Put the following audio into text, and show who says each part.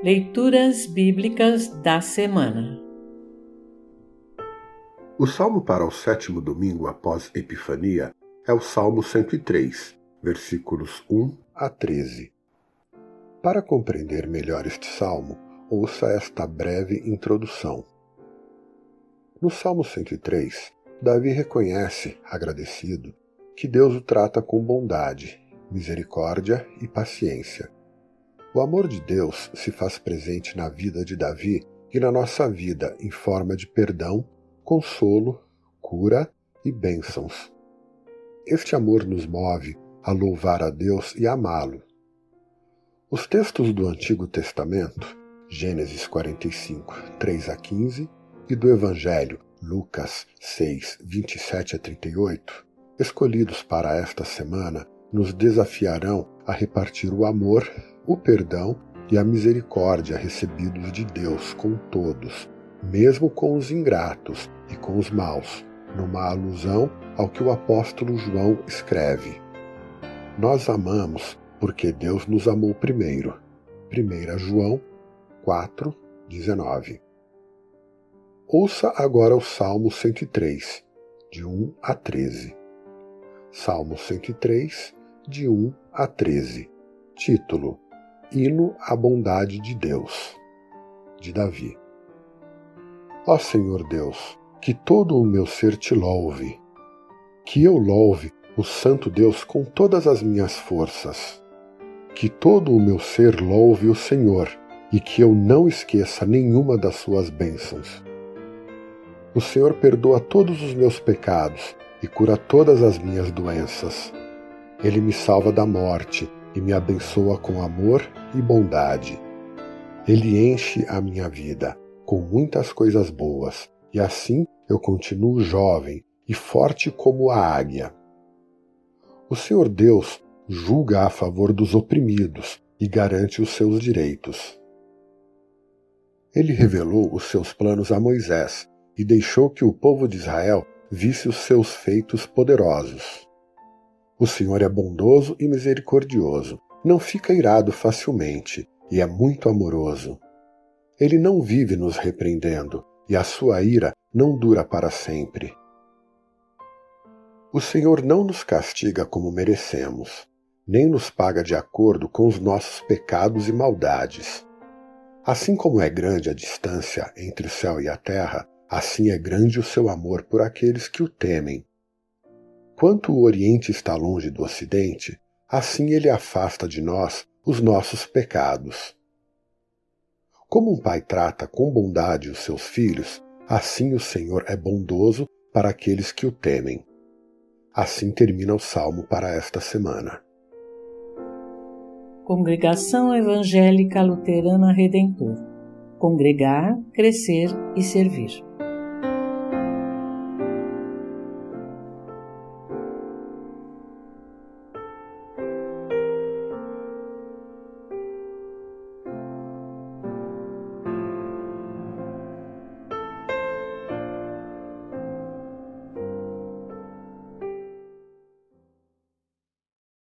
Speaker 1: Leituras Bíblicas da Semana
Speaker 2: O salmo para o sétimo domingo após Epifania é o Salmo 103, versículos 1 a 13. Para compreender melhor este salmo, ouça esta breve introdução. No Salmo 103, Davi reconhece, agradecido, que Deus o trata com bondade, misericórdia e paciência o amor de Deus se faz presente na vida de Davi e na nossa vida em forma de perdão, consolo, cura e bênçãos. Este amor nos move a louvar a Deus e amá-lo. Os textos do Antigo Testamento, Gênesis 45, 3 a 15, e do Evangelho, Lucas 6, 27 a 38, escolhidos para esta semana, nos desafiarão a repartir o amor o perdão e a misericórdia recebidos de Deus com todos, mesmo com os ingratos e com os maus, numa alusão ao que o apóstolo João escreve. Nós amamos porque Deus nos amou primeiro. 1 João 4, 19. Ouça agora o Salmo 103, de 1 a 13. Salmo 103, de 1 a 13. Título Hino à Bondade de Deus, de Davi. Ó Senhor Deus, que todo o meu ser te louve, que eu louve o Santo Deus com todas as minhas forças, que todo o meu ser louve o Senhor e que eu não esqueça nenhuma das suas bênçãos. O Senhor perdoa todos os meus pecados e cura todas as minhas doenças. Ele me salva da morte e me abençoa com amor e bondade. Ele enche a minha vida com muitas coisas boas, e assim eu continuo jovem e forte como a águia. O Senhor Deus julga a favor dos oprimidos e garante os seus direitos. Ele revelou os seus planos a Moisés e deixou que o povo de Israel visse os seus feitos poderosos. O Senhor é bondoso e misericordioso, não fica irado facilmente e é muito amoroso. Ele não vive nos repreendendo e a sua ira não dura para sempre. O Senhor não nos castiga como merecemos, nem nos paga de acordo com os nossos pecados e maldades. Assim como é grande a distância entre o céu e a terra, assim é grande o seu amor por aqueles que o temem. Quanto o Oriente está longe do Ocidente, assim ele afasta de nós os nossos pecados. Como um pai trata com bondade os seus filhos, assim o Senhor é bondoso para aqueles que o temem. Assim termina o salmo para esta semana.
Speaker 1: Congregação Evangélica Luterana Redentor Congregar, Crescer e Servir.